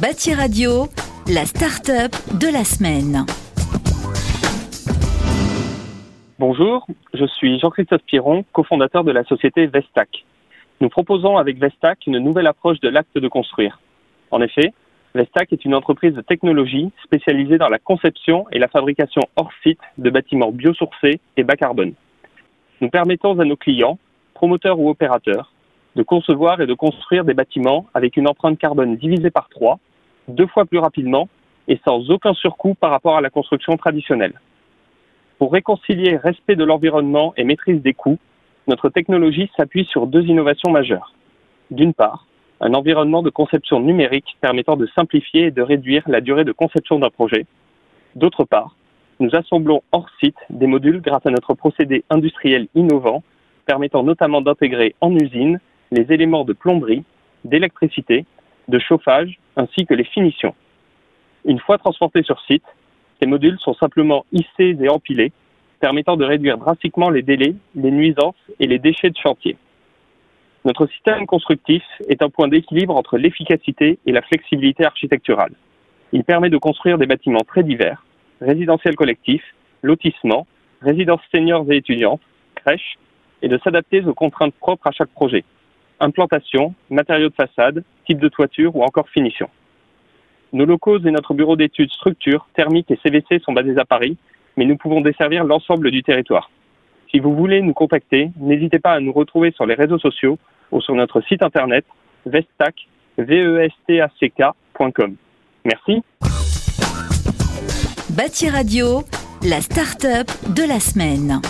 Bâti Radio, la start-up de la semaine. Bonjour, je suis Jean-Christophe Piron, cofondateur de la société Vestac. Nous proposons avec Vestac une nouvelle approche de l'acte de construire. En effet, Vestac est une entreprise de technologie spécialisée dans la conception et la fabrication hors site de bâtiments biosourcés et bas carbone. Nous permettons à nos clients, promoteurs ou opérateurs, de concevoir et de construire des bâtiments avec une empreinte carbone divisée par trois, deux fois plus rapidement et sans aucun surcoût par rapport à la construction traditionnelle. Pour réconcilier respect de l'environnement et maîtrise des coûts, notre technologie s'appuie sur deux innovations majeures. D'une part, un environnement de conception numérique permettant de simplifier et de réduire la durée de conception d'un projet. D'autre part, nous assemblons hors site des modules grâce à notre procédé industriel innovant permettant notamment d'intégrer en usine les éléments de plomberie, d'électricité, de chauffage, ainsi que les finitions. Une fois transportés sur site, ces modules sont simplement hissés et empilés, permettant de réduire drastiquement les délais, les nuisances et les déchets de chantier. Notre système constructif est un point d'équilibre entre l'efficacité et la flexibilité architecturale. Il permet de construire des bâtiments très divers, résidentiels collectifs, lotissements, résidences seniors et étudiantes, crèches, et de s'adapter aux contraintes propres à chaque projet implantation, matériaux de façade, type de toiture ou encore finition. Nos locaux et notre bureau d'études structure, thermique et CVC sont basés à Paris, mais nous pouvons desservir l'ensemble du territoire. Si vous voulez nous contacter, n'hésitez pas à nous retrouver sur les réseaux sociaux ou sur notre site internet vestac, Merci. Bâti Radio, la start-up de la semaine.